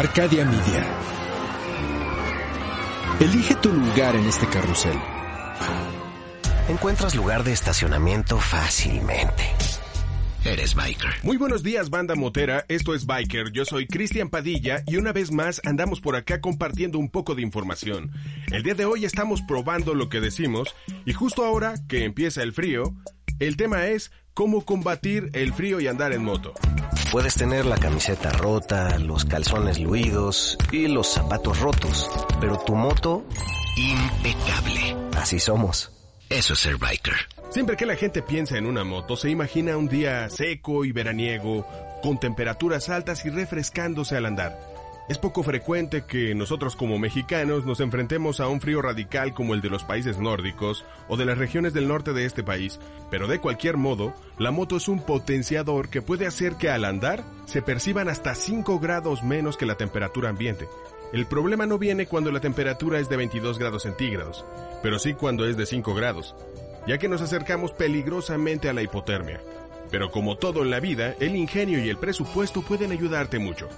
Arcadia Media. Elige tu lugar en este carrusel. Encuentras lugar de estacionamiento fácilmente. Eres biker. Muy buenos días, banda motera. Esto es Biker. Yo soy Cristian Padilla y una vez más andamos por acá compartiendo un poco de información. El día de hoy estamos probando lo que decimos y justo ahora que empieza el frío, el tema es cómo combatir el frío y andar en moto. Puedes tener la camiseta rota, los calzones luidos y los zapatos rotos, pero tu moto impecable. Así somos. Eso es ser biker. Siempre que la gente piensa en una moto, se imagina un día seco y veraniego, con temperaturas altas y refrescándose al andar. Es poco frecuente que nosotros como mexicanos nos enfrentemos a un frío radical como el de los países nórdicos o de las regiones del norte de este país, pero de cualquier modo, la moto es un potenciador que puede hacer que al andar se perciban hasta 5 grados menos que la temperatura ambiente. El problema no viene cuando la temperatura es de 22 grados centígrados, pero sí cuando es de 5 grados, ya que nos acercamos peligrosamente a la hipotermia. Pero como todo en la vida, el ingenio y el presupuesto pueden ayudarte mucho.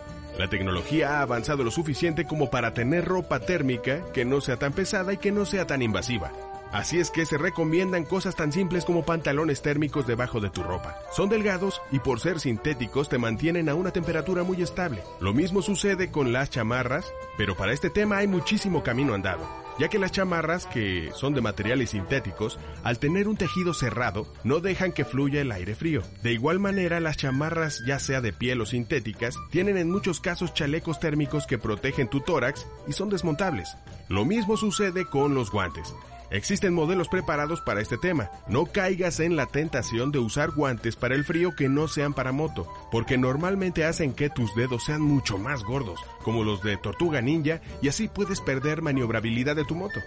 La tecnología ha avanzado lo suficiente como para tener ropa térmica que no sea tan pesada y que no sea tan invasiva. Así es que se recomiendan cosas tan simples como pantalones térmicos debajo de tu ropa. Son delgados y por ser sintéticos te mantienen a una temperatura muy estable. Lo mismo sucede con las chamarras, pero para este tema hay muchísimo camino andado ya que las chamarras, que son de materiales sintéticos, al tener un tejido cerrado, no dejan que fluya el aire frío. De igual manera, las chamarras, ya sea de piel o sintéticas, tienen en muchos casos chalecos térmicos que protegen tu tórax y son desmontables. Lo mismo sucede con los guantes. Existen modelos preparados para este tema. No caigas en la tentación de usar guantes para el frío que no sean para moto, porque normalmente hacen que tus dedos sean mucho más gordos, como los de tortuga ninja, y así puedes perder maniobrabilidad de tu moto.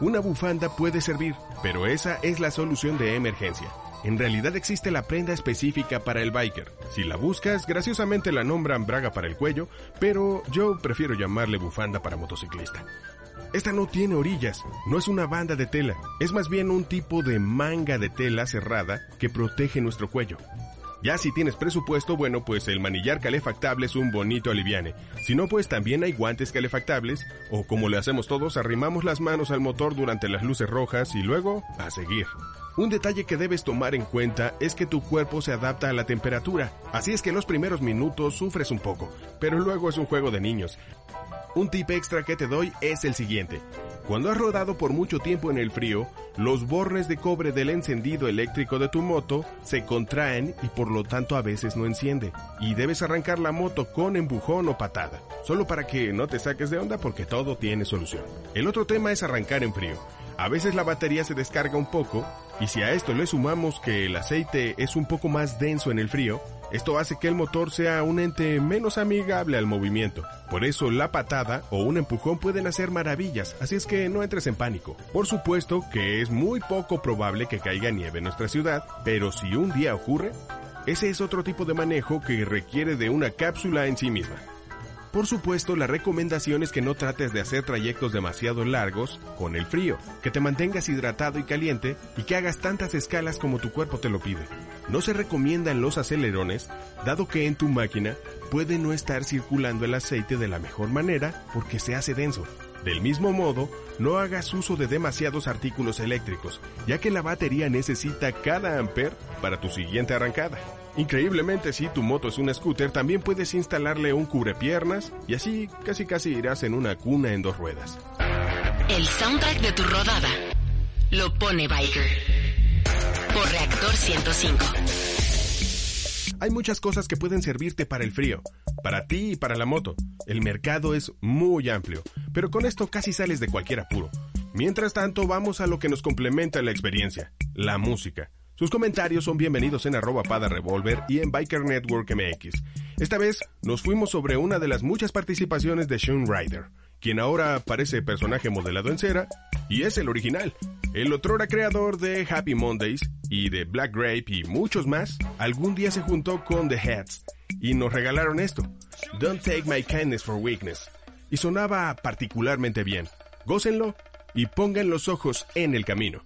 Una bufanda puede servir, pero esa es la solución de emergencia. En realidad existe la prenda específica para el biker. Si la buscas, graciosamente la nombran braga para el cuello, pero yo prefiero llamarle bufanda para motociclista. Esta no tiene orillas, no es una banda de tela, es más bien un tipo de manga de tela cerrada que protege nuestro cuello. Ya si tienes presupuesto, bueno, pues el manillar calefactable es un bonito aliviane. Si no, pues también hay guantes calefactables, o como le hacemos todos, arrimamos las manos al motor durante las luces rojas y luego a seguir. Un detalle que debes tomar en cuenta es que tu cuerpo se adapta a la temperatura, así es que los primeros minutos sufres un poco, pero luego es un juego de niños. Un tip extra que te doy es el siguiente. Cuando has rodado por mucho tiempo en el frío, los bornes de cobre del encendido eléctrico de tu moto se contraen y por lo tanto a veces no enciende. Y debes arrancar la moto con empujón o patada, solo para que no te saques de onda porque todo tiene solución. El otro tema es arrancar en frío. A veces la batería se descarga un poco y si a esto le sumamos que el aceite es un poco más denso en el frío, esto hace que el motor sea un ente menos amigable al movimiento. Por eso la patada o un empujón pueden hacer maravillas, así es que no entres en pánico. Por supuesto que es muy poco probable que caiga nieve en nuestra ciudad, pero si un día ocurre, ese es otro tipo de manejo que requiere de una cápsula en sí misma. Por supuesto, la recomendación es que no trates de hacer trayectos demasiado largos con el frío, que te mantengas hidratado y caliente y que hagas tantas escalas como tu cuerpo te lo pide. No se recomiendan los acelerones, dado que en tu máquina puede no estar circulando el aceite de la mejor manera porque se hace denso. Del mismo modo, no hagas uso de demasiados artículos eléctricos, ya que la batería necesita cada amper para tu siguiente arrancada. Increíblemente, si tu moto es un scooter, también puedes instalarle un cubrepiernas y así casi casi irás en una cuna en dos ruedas. El soundtrack de tu rodada lo pone Biker por Reactor 105. Hay muchas cosas que pueden servirte para el frío, para ti y para la moto. El mercado es muy amplio, pero con esto casi sales de cualquier apuro. Mientras tanto, vamos a lo que nos complementa la experiencia, la música. Sus comentarios son bienvenidos en arroba pada revolver y en Biker Network MX. Esta vez nos fuimos sobre una de las muchas participaciones de Sean Ryder, quien ahora parece personaje modelado en cera y es el original. El otrora creador de Happy Mondays y de Black Grape y muchos más, algún día se juntó con The Heads y nos regalaron esto, Don't Take My Kindness for Weakness, y sonaba particularmente bien. Gócenlo y pongan los ojos en el camino.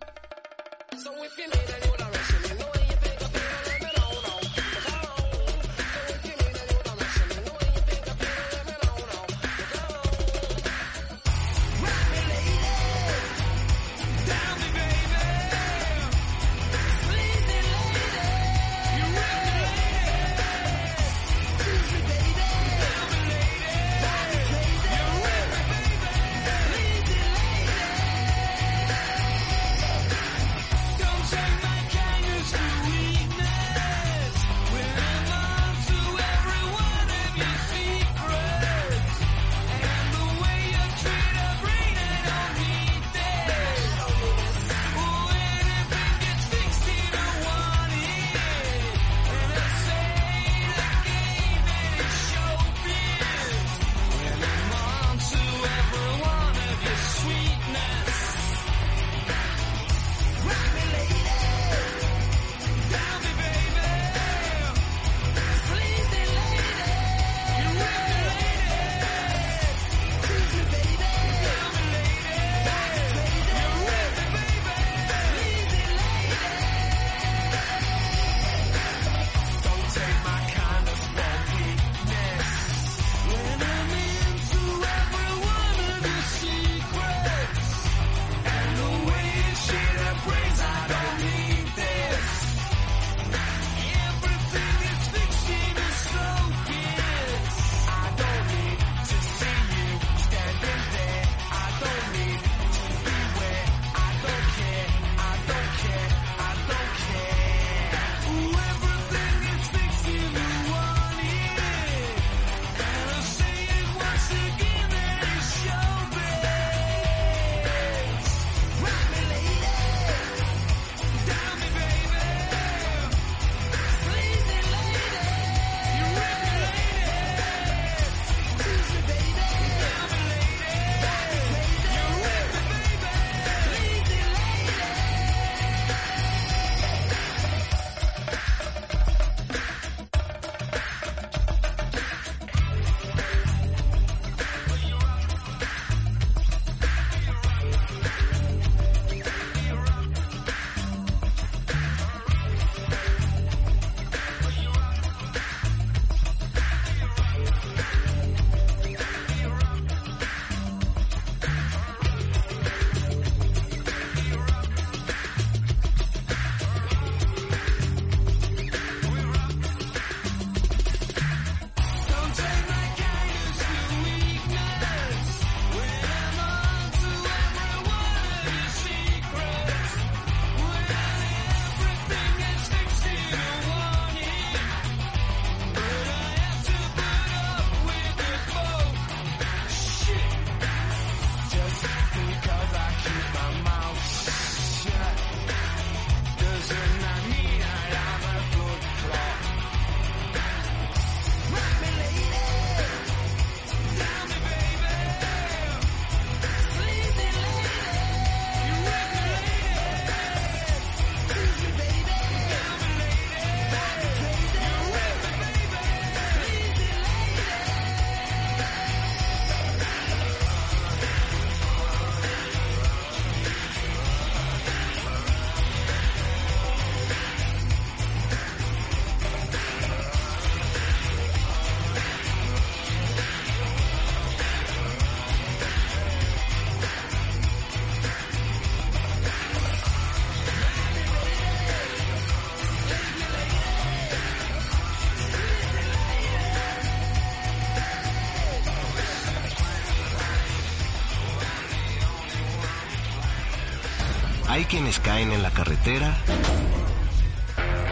Hay quienes caen en la carretera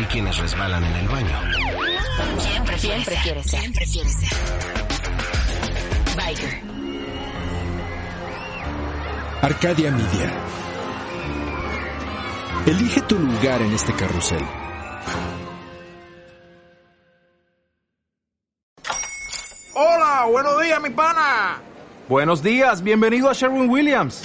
y quienes resbalan en el baño. Siempre, Siempre quiere ser. Siempre quiere ser. Biker. Arcadia Media. Elige tu lugar en este carrusel. Hola, buenos días, mi pana. Buenos días, bienvenido a Sherwin Williams.